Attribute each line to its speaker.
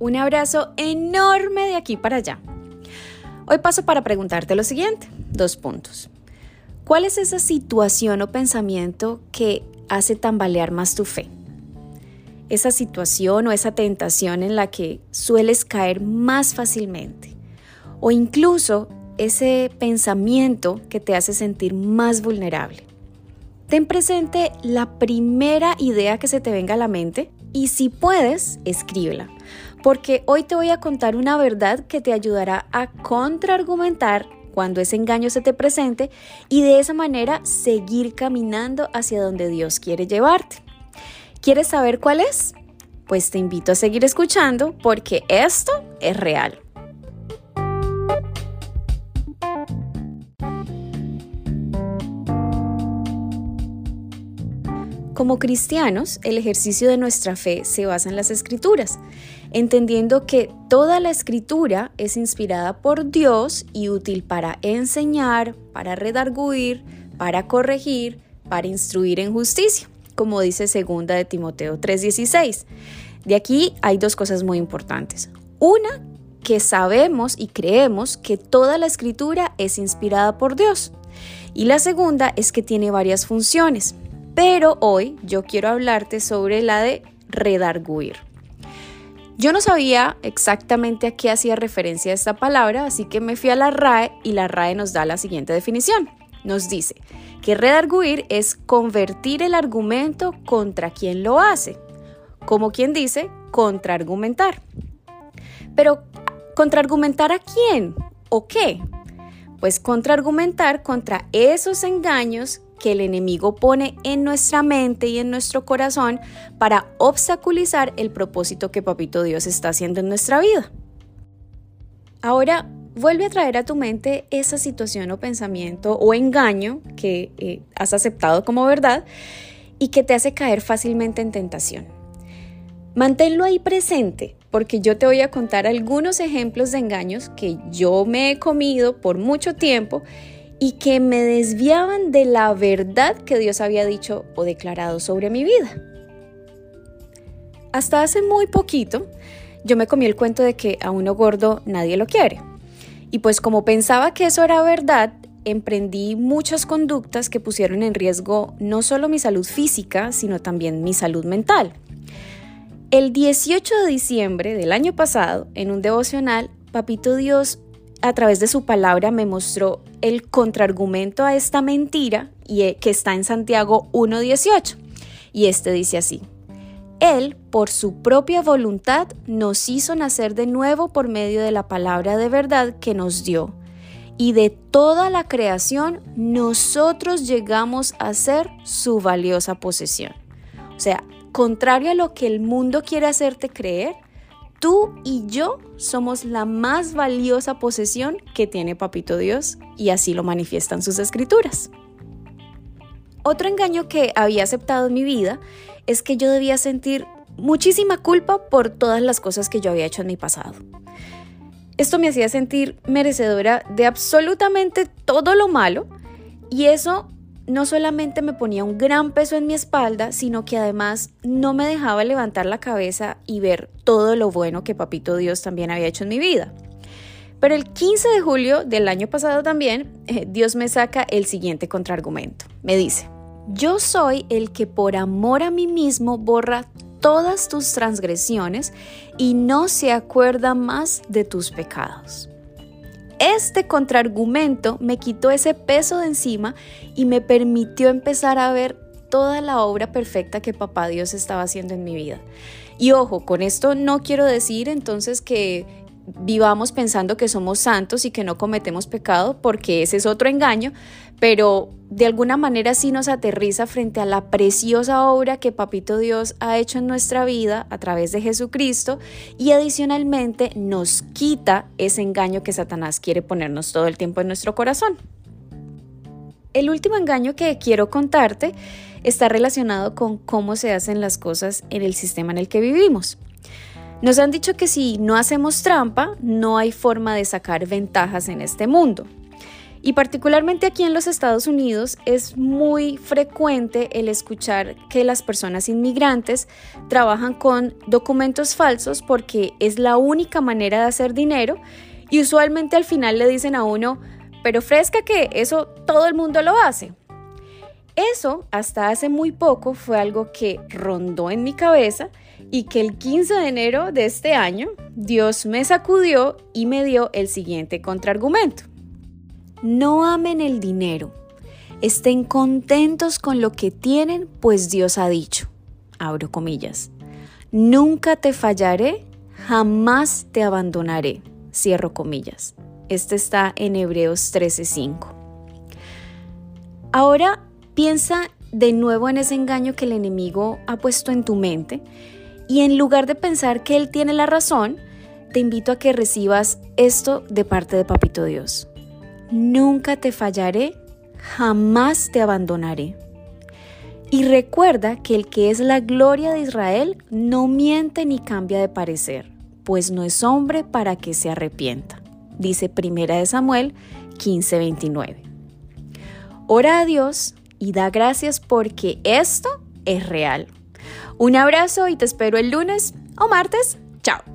Speaker 1: Un abrazo enorme de aquí para allá. Hoy paso para preguntarte lo siguiente, dos puntos. ¿Cuál es esa situación o pensamiento que hace tambalear más tu fe? Esa situación o esa tentación en la que sueles caer más fácilmente. O incluso ese pensamiento que te hace sentir más vulnerable. Ten presente la primera idea que se te venga a la mente y si puedes, escríbela, porque hoy te voy a contar una verdad que te ayudará a contraargumentar cuando ese engaño se te presente y de esa manera seguir caminando hacia donde Dios quiere llevarte. ¿Quieres saber cuál es? Pues te invito a seguir escuchando porque esto es real. Como cristianos, el ejercicio de nuestra fe se basa en las escrituras, entendiendo que toda la escritura es inspirada por Dios y útil para enseñar, para redarguir, para corregir, para instruir en justicia, como dice segunda de Timoteo 3:16. De aquí hay dos cosas muy importantes. Una, que sabemos y creemos que toda la escritura es inspirada por Dios. Y la segunda es que tiene varias funciones. Pero hoy yo quiero hablarte sobre la de redarguir. Yo no sabía exactamente a qué hacía referencia esta palabra, así que me fui a la RAE y la RAE nos da la siguiente definición. Nos dice que redarguir es convertir el argumento contra quien lo hace, como quien dice, contraargumentar. Pero, ¿contraargumentar a quién o qué? Pues contraargumentar contra esos engaños que el enemigo pone en nuestra mente y en nuestro corazón para obstaculizar el propósito que Papito Dios está haciendo en nuestra vida. Ahora, vuelve a traer a tu mente esa situación o pensamiento o engaño que eh, has aceptado como verdad y que te hace caer fácilmente en tentación. Manténlo ahí presente porque yo te voy a contar algunos ejemplos de engaños que yo me he comido por mucho tiempo y que me desviaban de la verdad que Dios había dicho o declarado sobre mi vida. Hasta hace muy poquito yo me comí el cuento de que a uno gordo nadie lo quiere. Y pues como pensaba que eso era verdad, emprendí muchas conductas que pusieron en riesgo no solo mi salud física, sino también mi salud mental. El 18 de diciembre del año pasado, en un devocional, Papito Dios a través de su palabra me mostró el contraargumento a esta mentira y eh, que está en Santiago 1.18. Y este dice así, Él, por su propia voluntad, nos hizo nacer de nuevo por medio de la palabra de verdad que nos dio. Y de toda la creación, nosotros llegamos a ser su valiosa posesión. O sea, contrario a lo que el mundo quiere hacerte creer, Tú y yo somos la más valiosa posesión que tiene Papito Dios y así lo manifiestan sus escrituras. Otro engaño que había aceptado en mi vida es que yo debía sentir muchísima culpa por todas las cosas que yo había hecho en mi pasado. Esto me hacía sentir merecedora de absolutamente todo lo malo y eso no solamente me ponía un gran peso en mi espalda, sino que además no me dejaba levantar la cabeza y ver todo lo bueno que Papito Dios también había hecho en mi vida. Pero el 15 de julio del año pasado también, eh, Dios me saca el siguiente contraargumento. Me dice, yo soy el que por amor a mí mismo borra todas tus transgresiones y no se acuerda más de tus pecados. Este contraargumento me quitó ese peso de encima y me permitió empezar a ver toda la obra perfecta que papá Dios estaba haciendo en mi vida. Y ojo, con esto no quiero decir entonces que vivamos pensando que somos santos y que no cometemos pecado, porque ese es otro engaño, pero de alguna manera sí nos aterriza frente a la preciosa obra que Papito Dios ha hecho en nuestra vida a través de Jesucristo y adicionalmente nos quita ese engaño que Satanás quiere ponernos todo el tiempo en nuestro corazón. El último engaño que quiero contarte está relacionado con cómo se hacen las cosas en el sistema en el que vivimos. Nos han dicho que si no hacemos trampa, no hay forma de sacar ventajas en este mundo. Y particularmente aquí en los Estados Unidos es muy frecuente el escuchar que las personas inmigrantes trabajan con documentos falsos porque es la única manera de hacer dinero y usualmente al final le dicen a uno, pero fresca que eso todo el mundo lo hace. Eso hasta hace muy poco fue algo que rondó en mi cabeza y que el 15 de enero de este año Dios me sacudió y me dio el siguiente contraargumento. No amen el dinero. Estén contentos con lo que tienen, pues Dios ha dicho, abro comillas, nunca te fallaré, jamás te abandonaré, cierro comillas. Este está en Hebreos 13:5. Ahora piensa de nuevo en ese engaño que el enemigo ha puesto en tu mente y en lugar de pensar que él tiene la razón, te invito a que recibas esto de parte de Papito Dios nunca te fallaré, jamás te abandonaré. Y recuerda que el que es la gloria de Israel no miente ni cambia de parecer, pues no es hombre para que se arrepienta. Dice Primera de Samuel 15:29. Ora a Dios y da gracias porque esto es real. Un abrazo y te espero el lunes o martes. Chao.